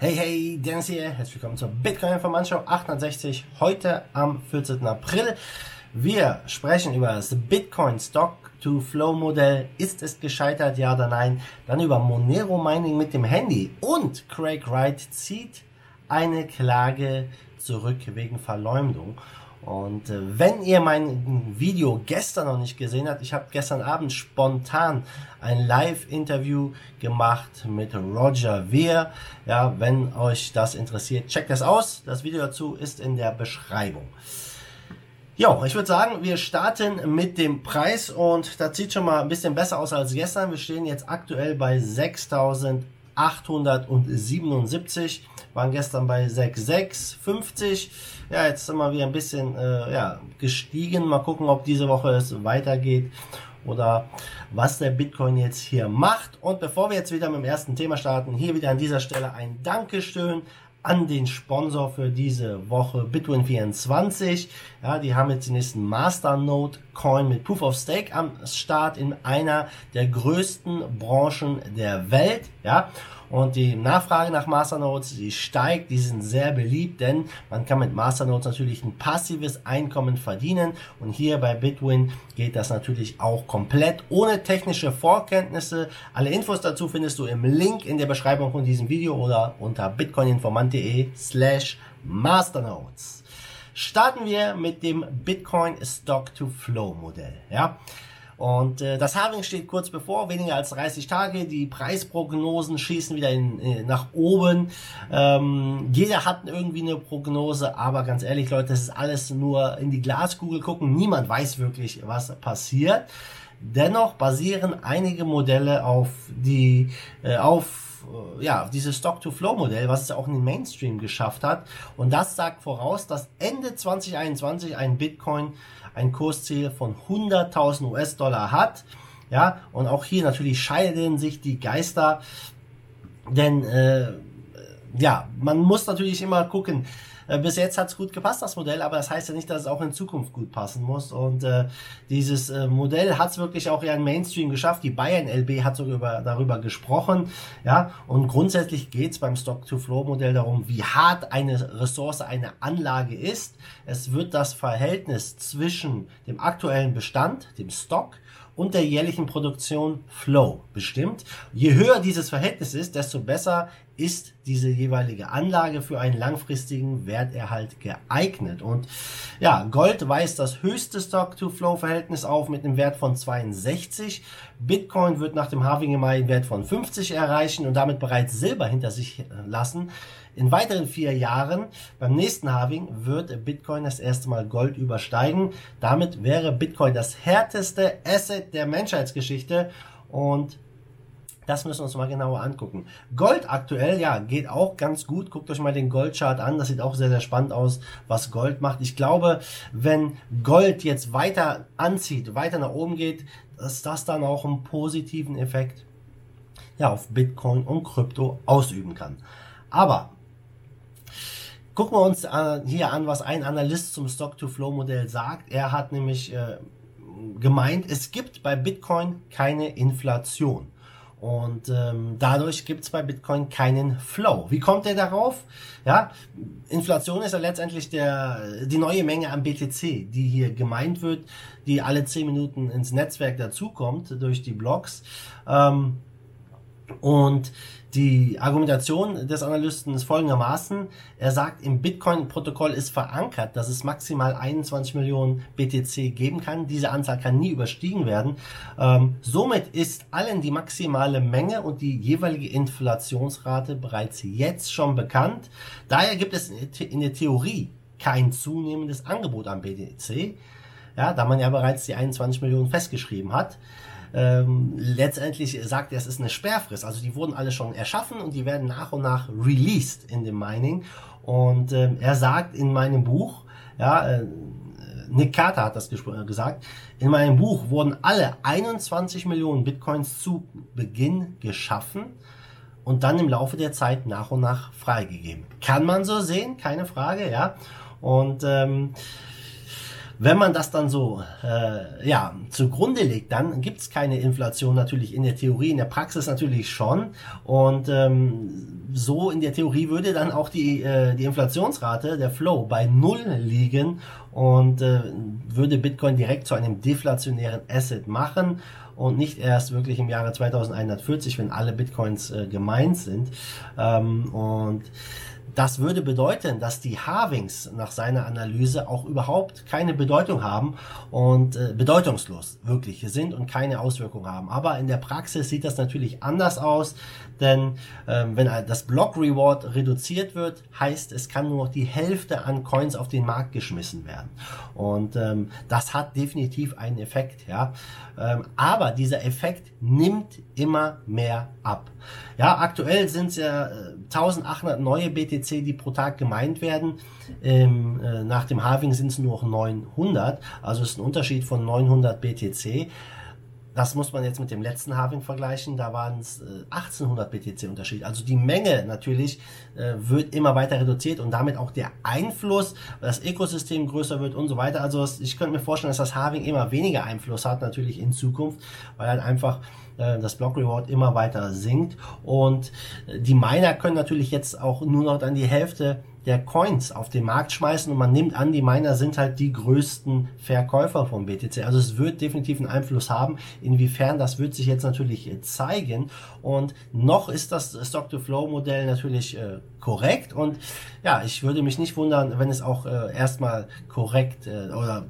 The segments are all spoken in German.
Hey, hey, Dennis hier. Herzlich willkommen zur Bitcoin Information 860. Heute am 14. April. Wir sprechen über das Bitcoin Stock to Flow Modell. Ist es gescheitert, ja oder nein? Dann über Monero Mining mit dem Handy. Und Craig Wright zieht eine Klage zurück wegen Verleumdung. Und äh, wenn ihr mein Video gestern noch nicht gesehen habt, ich habe gestern Abend spontan ein Live-Interview gemacht mit Roger Weir. Ja, wenn euch das interessiert, checkt das aus. Das Video dazu ist in der Beschreibung. Jo, ich würde sagen, wir starten mit dem Preis und das sieht schon mal ein bisschen besser aus als gestern. Wir stehen jetzt aktuell bei 6.877, waren gestern bei 6.650. Ja, jetzt sind wir wieder ein bisschen äh, ja, gestiegen. Mal gucken, ob diese Woche es weitergeht oder was der Bitcoin jetzt hier macht. Und bevor wir jetzt wieder mit dem ersten Thema starten, hier wieder an dieser Stelle ein Dankeschön an den Sponsor für diese Woche, Bitwin24. Ja, die haben jetzt den nächsten Masternode Coin mit Proof of Stake am Start in einer der größten Branchen der Welt. Ja, und die Nachfrage nach Masternodes, die steigt, die sind sehr beliebt, denn man kann mit Masternodes natürlich ein passives Einkommen verdienen. Und hier bei Bitwin geht das natürlich auch komplett ohne technische Vorkenntnisse. Alle Infos dazu findest du im Link in der Beschreibung von diesem Video oder unter bitcoininformant.de slash masternodes. Starten wir mit dem Bitcoin Stock to Flow Modell. Ja, und äh, das Halving steht kurz bevor, weniger als 30 Tage. Die Preisprognosen schießen wieder in, in, nach oben. Ähm, jeder hat irgendwie eine Prognose, aber ganz ehrlich, Leute, das ist alles nur in die Glaskugel gucken. Niemand weiß wirklich, was passiert. Dennoch basieren einige Modelle auf die äh, auf äh, ja, dieses Stock-to-Flow-Modell, was es auch in den Mainstream geschafft hat. Und das sagt voraus, dass Ende 2021 ein Bitcoin ein Kursziel von 100.000 US-Dollar hat. Ja, und auch hier natürlich scheiden sich die Geister, denn äh, ja, man muss natürlich immer gucken, äh, bis jetzt hat's gut gepasst, das Modell, aber das heißt ja nicht, dass es auch in Zukunft gut passen muss. Und äh, dieses äh, Modell hat's wirklich auch ja in Mainstream geschafft. Die Bayern LB hat sogar über, darüber gesprochen. Ja, und grundsätzlich geht's beim Stock-to-Flow-Modell darum, wie hart eine Ressource, eine Anlage ist. Es wird das Verhältnis zwischen dem aktuellen Bestand, dem Stock, und der jährlichen Produktion Flow bestimmt. Je höher dieses Verhältnis ist, desto besser ist diese jeweilige Anlage für einen langfristigen Werterhalt geeignet. Und ja, Gold weist das höchste Stock-to-Flow-Verhältnis auf mit einem Wert von 62. Bitcoin wird nach dem Halving im Mai einen Wert von 50 erreichen und damit bereits Silber hinter sich lassen. In weiteren vier Jahren, beim nächsten Halving, wird Bitcoin das erste Mal Gold übersteigen. Damit wäre Bitcoin das härteste Asset der Menschheitsgeschichte und das müssen wir uns mal genauer angucken. Gold aktuell, ja, geht auch ganz gut. Guckt euch mal den Goldchart an. Das sieht auch sehr, sehr spannend aus, was Gold macht. Ich glaube, wenn Gold jetzt weiter anzieht, weiter nach oben geht, dass das dann auch einen positiven Effekt ja, auf Bitcoin und Krypto ausüben kann. Aber Gucken wir uns äh, hier an, was ein Analyst zum Stock-to-Flow-Modell sagt. Er hat nämlich äh, gemeint, es gibt bei Bitcoin keine Inflation. Und ähm, dadurch gibt es bei Bitcoin keinen Flow. Wie kommt er darauf? Ja, Inflation ist ja letztendlich der, die neue Menge an BTC, die hier gemeint wird, die alle 10 Minuten ins Netzwerk dazukommt durch die Blocks. Ähm, und die Argumentation des Analysten ist folgendermaßen. Er sagt, im Bitcoin-Protokoll ist verankert, dass es maximal 21 Millionen BTC geben kann. Diese Anzahl kann nie überstiegen werden. Ähm, somit ist allen die maximale Menge und die jeweilige Inflationsrate bereits jetzt schon bekannt. Daher gibt es in der Theorie kein zunehmendes Angebot an BTC, ja, da man ja bereits die 21 Millionen festgeschrieben hat. Ähm, letztendlich sagt er, es ist eine Sperrfrist. Also die wurden alle schon erschaffen und die werden nach und nach released in dem Mining. Und ähm, er sagt in meinem Buch, ja, äh, Nick Carter hat das äh, gesagt, in meinem Buch wurden alle 21 Millionen Bitcoins zu Beginn geschaffen und dann im Laufe der Zeit nach und nach freigegeben. Kann man so sehen, keine Frage, ja. Und ähm, wenn man das dann so äh, ja zugrunde legt, dann gibt es keine Inflation natürlich in der Theorie, in der Praxis natürlich schon. Und ähm, so in der Theorie würde dann auch die, äh, die Inflationsrate, der Flow, bei null liegen und äh, würde Bitcoin direkt zu einem deflationären Asset machen und nicht erst wirklich im Jahre 2140, wenn alle Bitcoins äh, gemeint sind. Ähm, und das würde bedeuten, dass die Halvings nach seiner Analyse auch überhaupt keine Bedeutung haben und äh, bedeutungslos wirklich sind und keine Auswirkungen haben. Aber in der Praxis sieht das natürlich anders aus, denn ähm, wenn das Block Reward reduziert wird, heißt es kann nur noch die Hälfte an Coins auf den Markt geschmissen werden. Und ähm, das hat definitiv einen Effekt, ja. Ähm, aber dieser Effekt nimmt immer mehr ab. Ja, aktuell sind es ja 1800 neue BTC, die pro Tag gemeint werden. Ähm, äh, nach dem Halving sind es nur noch 900. Also ist ein Unterschied von 900 BTC. Das muss man jetzt mit dem letzten Halving vergleichen. Da waren es äh, 1800 BTC Unterschied. Also die Menge natürlich äh, wird immer weiter reduziert und damit auch der Einfluss, das Ökosystem größer wird und so weiter. Also ich könnte mir vorstellen, dass das Halving immer weniger Einfluss hat natürlich in Zukunft, weil halt einfach äh, das Block Reward immer weiter sinkt und äh, die Miner können natürlich jetzt auch nur noch dann die Hälfte der Coins auf den Markt schmeißen und man nimmt an, die Miner sind halt die größten Verkäufer von BTC. Also es wird definitiv einen Einfluss haben. Inwiefern, das wird sich jetzt natürlich zeigen. Und noch ist das Stock-to-Flow-Modell natürlich äh, korrekt. Und ja, ich würde mich nicht wundern, wenn es auch äh, erstmal korrekt äh, oder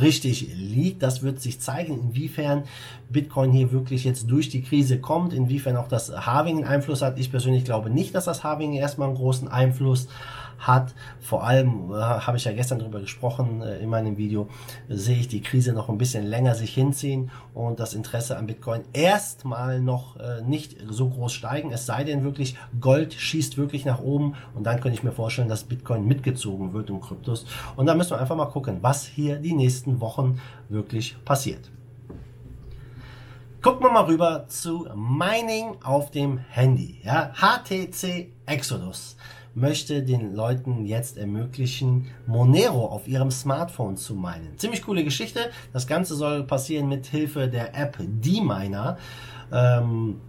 richtig liegt. Das wird sich zeigen, inwiefern Bitcoin hier wirklich jetzt durch die Krise kommt, inwiefern auch das Halving einen Einfluss hat. Ich persönlich glaube nicht, dass das Halving erstmal einen großen Einfluss hat. Vor allem, äh, habe ich ja gestern darüber gesprochen äh, in meinem Video, sehe ich die Krise noch ein bisschen länger sich hinziehen und das Interesse an Bitcoin erstmal noch äh, nicht so groß steigen. Es sei denn wirklich, Gold schießt wirklich nach oben und dann könnte ich mir vorstellen, dass Bitcoin mitgezogen wird um Kryptos. Und da müssen wir einfach mal gucken, was hier die nächsten Wochen wirklich passiert. Gucken wir mal rüber zu Mining auf dem Handy. Ja, HTC Exodus möchte den Leuten jetzt ermöglichen, Monero auf ihrem Smartphone zu meinen. Ziemlich coole Geschichte. Das Ganze soll passieren mit Hilfe der App D-Miner. Ähm,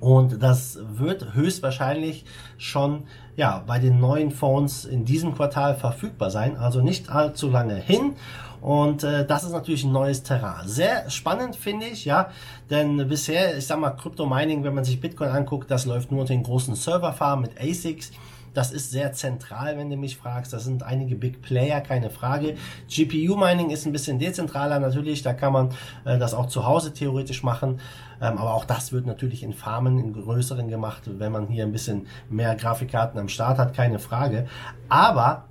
und das wird höchstwahrscheinlich schon ja, bei den neuen Phones in diesem Quartal verfügbar sein, also nicht allzu lange hin. Und äh, das ist natürlich ein neues Terrain. Sehr spannend finde ich, ja, denn bisher, ich sag mal, Crypto Mining, wenn man sich Bitcoin anguckt, das läuft nur unter den großen Serverfarmen mit ASICs. Das ist sehr zentral, wenn du mich fragst. Das sind einige Big Player, keine Frage. GPU Mining ist ein bisschen dezentraler natürlich. Da kann man äh, das auch zu Hause theoretisch machen. Ähm, aber auch das wird natürlich in Farmen, in größeren gemacht, wenn man hier ein bisschen mehr Grafikkarten am Start hat, keine Frage. Aber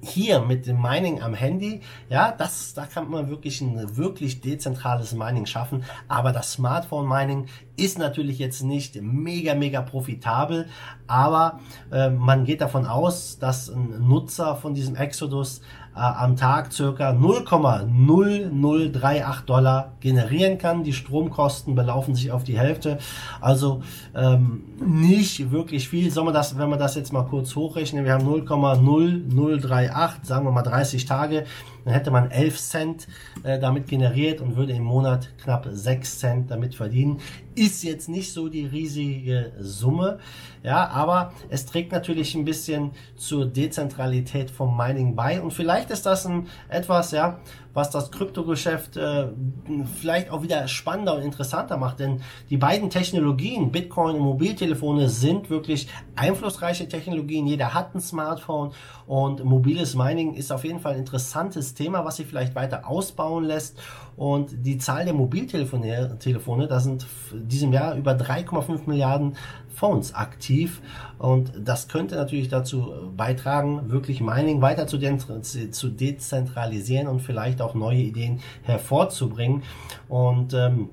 hier mit dem Mining am Handy, ja, das, da kann man wirklich ein wirklich dezentrales Mining schaffen. Aber das Smartphone Mining ist natürlich jetzt nicht mega, mega profitabel. Aber äh, man geht davon aus, dass ein Nutzer von diesem Exodus am Tag circa 0,0038 Dollar generieren kann. Die Stromkosten belaufen sich auf die Hälfte. Also ähm, nicht wirklich viel. Soll man das, wenn man das jetzt mal kurz hochrechnen, wir haben 0,0038, sagen wir mal 30 Tage, dann hätte man 11 Cent äh, damit generiert und würde im Monat knapp 6 Cent damit verdienen. Ist jetzt nicht so die riesige Summe, ja, aber es trägt natürlich ein bisschen zur Dezentralität vom Mining bei und vielleicht ist das ein etwas, ja, was das Kryptogeschäft äh, vielleicht auch wieder spannender und interessanter macht. Denn die beiden Technologien, Bitcoin und Mobiltelefone, sind wirklich einflussreiche Technologien. Jeder hat ein Smartphone und mobiles Mining ist auf jeden Fall ein interessantes Thema, was sich vielleicht weiter ausbauen lässt. Und die Zahl der Mobiltelefone, Telefone, da sind diesem Jahr über 3,5 Milliarden Phones aktiv und das könnte natürlich dazu beitragen, wirklich Mining weiter zu, zu dezentralisieren und vielleicht auch neue Ideen hervorzubringen und ähm,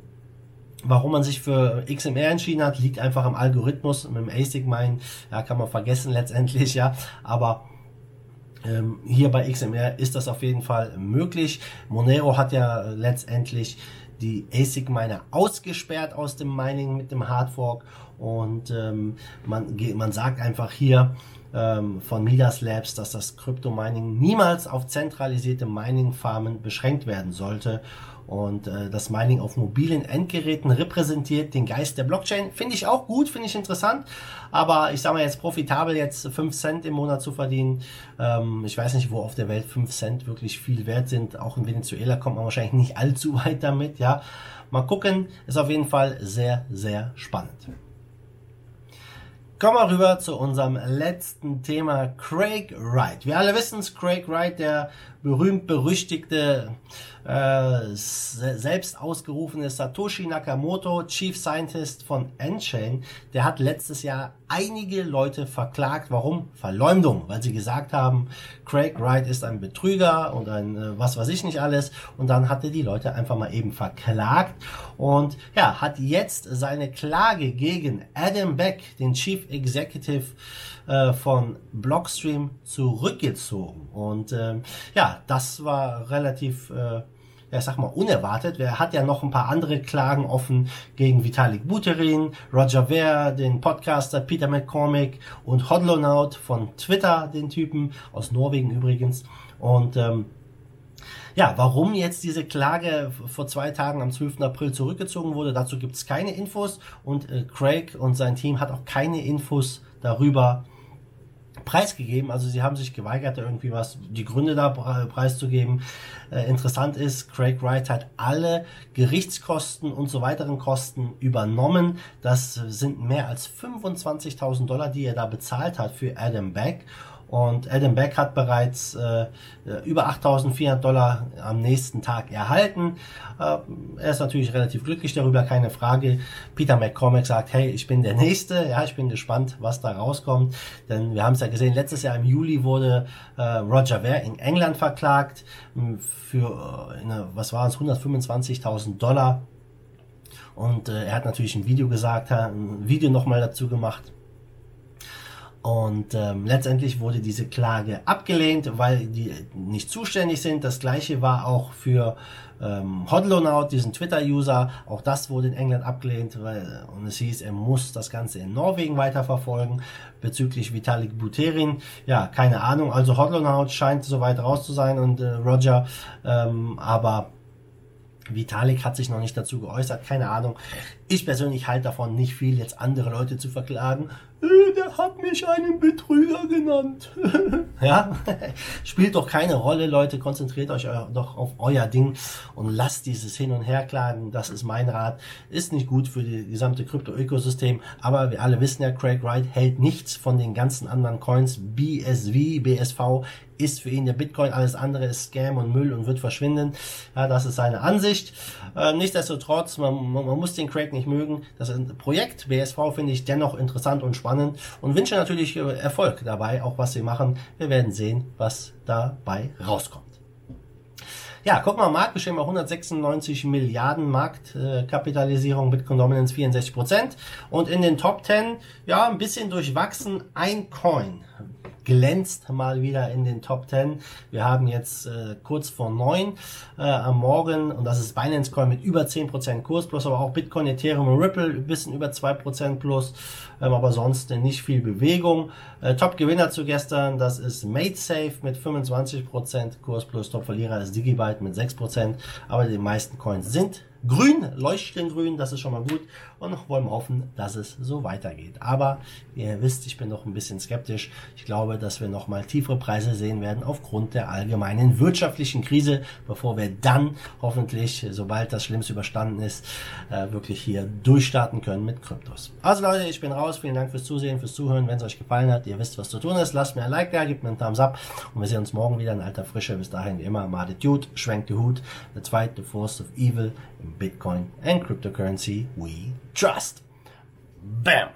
Warum man sich für XMR entschieden hat, liegt einfach am Algorithmus. Mit dem ASIC Mine, ja, kann man vergessen letztendlich, ja. Aber ähm, hier bei XMR ist das auf jeden Fall möglich. Monero hat ja letztendlich die ASIC Miner ausgesperrt aus dem Mining mit dem Hardfork Und ähm, man, man sagt einfach hier, ähm, von Midas Labs, dass das Crypto-Mining niemals auf zentralisierte Mining-Farmen beschränkt werden sollte. Und äh, das Mining auf mobilen Endgeräten repräsentiert den Geist der Blockchain. Finde ich auch gut, finde ich interessant. Aber ich sage mal jetzt profitabel jetzt 5 Cent im Monat zu verdienen. Ähm, ich weiß nicht, wo auf der Welt 5 Cent wirklich viel wert sind. Auch in Venezuela kommt man wahrscheinlich nicht allzu weit damit. Ja, Mal gucken, ist auf jeden Fall sehr, sehr spannend. Kommen wir rüber zu unserem letzten Thema, Craig Wright. Wir alle wissen es, Craig Wright, der berühmt-berüchtigte, äh, selbst ausgerufene Satoshi Nakamoto, Chief Scientist von Enchain, der hat letztes Jahr einige Leute verklagt. Warum? Verleumdung, weil sie gesagt haben, Craig Wright ist ein Betrüger und ein äh, was weiß ich nicht alles. Und dann hat er die Leute einfach mal eben verklagt und ja, hat jetzt seine Klage gegen Adam Beck, den Chief Executive äh, von Blockstream zurückgezogen. Und äh, ja, das war relativ, äh, ja, sag mal, unerwartet. Er hat ja noch ein paar andere Klagen offen gegen Vitalik Buterin, Roger Ver, den Podcaster Peter McCormick und Hodlonaut von Twitter, den Typen, aus Norwegen übrigens. Und ähm, ja, warum jetzt diese Klage vor zwei Tagen am 12. April zurückgezogen wurde, dazu gibt es keine Infos und äh, Craig und sein Team hat auch keine Infos darüber, preisgegeben. Also sie haben sich geweigert, irgendwie was, die Gründe da preiszugeben. Äh, interessant ist, Craig Wright hat alle Gerichtskosten und so weiteren Kosten übernommen. Das sind mehr als 25.000 Dollar, die er da bezahlt hat für Adam Beck. Und Adam Beck hat bereits äh, über 8.400 Dollar am nächsten Tag erhalten. Äh, er ist natürlich relativ glücklich darüber, keine Frage. Peter McCormack sagt, hey, ich bin der Nächste. Ja, ich bin gespannt, was da rauskommt. Denn wir haben es ja gesehen, letztes Jahr im Juli wurde äh, Roger Ver in England verklagt hm, für, äh, was waren es, 125.000 Dollar. Und äh, er hat natürlich ein Video gesagt, ein Video nochmal dazu gemacht und ähm, letztendlich wurde diese Klage abgelehnt, weil die nicht zuständig sind. Das gleiche war auch für ähm, Hodlonaut, diesen Twitter-User. Auch das wurde in England abgelehnt, weil und es hieß, er muss das Ganze in Norwegen weiterverfolgen. Bezüglich Vitalik Buterin, ja, keine Ahnung. Also Hodlonaut scheint soweit raus zu sein und äh, Roger, ähm, aber Vitalik hat sich noch nicht dazu geäußert, keine Ahnung. Ich persönlich halte davon nicht viel, jetzt andere Leute zu verklagen. Äh, der hat mich einen Betrüger genannt. ja, spielt doch keine Rolle, Leute. Konzentriert euch doch auf euer Ding und lasst dieses Hin- und Herklagen. Das ist mein Rat. Ist nicht gut für die gesamte Krypto-Ökosystem. Aber wir alle wissen ja, Craig Wright hält nichts von den ganzen anderen Coins. BSV, BSV ist für ihn der Bitcoin. Alles andere ist Scam und Müll und wird verschwinden. Ja, das ist seine Ansicht. Äh, nichtsdestotrotz, man, man, man muss den Craig nicht mögen. Das Projekt BSV finde ich dennoch interessant und spannend und wünsche natürlich äh, Erfolg dabei, auch was sie machen. Wir werden sehen, was dabei rauskommt. Ja, guck mal, Marktgeschehen bei 196 Milliarden Marktkapitalisierung, Bitcoin Dominance 64 Prozent und in den Top 10, ja, ein bisschen durchwachsen, ein Coin glänzt mal wieder in den Top 10. Wir haben jetzt äh, kurz vor neun äh, am Morgen und das ist Binance Coin mit über 10% Kurs plus, aber auch Bitcoin, Ethereum und Ripple ein bisschen über 2% plus, ähm, aber sonst nicht viel Bewegung. Äh, Top-Gewinner zu gestern, das ist MadeSafe mit 25% Kurs plus, Top-Verlierer ist Digibyte mit 6%, aber die meisten Coins sind grün, leuchtend grün, das ist schon mal gut. Und wollen wir hoffen, dass es so weitergeht. Aber ihr wisst, ich bin noch ein bisschen skeptisch. Ich glaube, dass wir noch mal tiefere Preise sehen werden aufgrund der allgemeinen wirtschaftlichen Krise, bevor wir dann hoffentlich, sobald das Schlimmste überstanden ist, äh, wirklich hier durchstarten können mit Kryptos. Also Leute, ich bin raus. Vielen Dank fürs Zusehen, fürs Zuhören. Wenn es euch gefallen hat, ihr wisst, was zu tun ist. Lasst mir ein Like da, gebt mir einen Thumbs up und wir sehen uns morgen wieder in alter Frische. Bis dahin wie immer, Made Dude, schwenkt die Hut. The Zweit, Force of Evil Bitcoin and cryptocurrency we trust. Bam!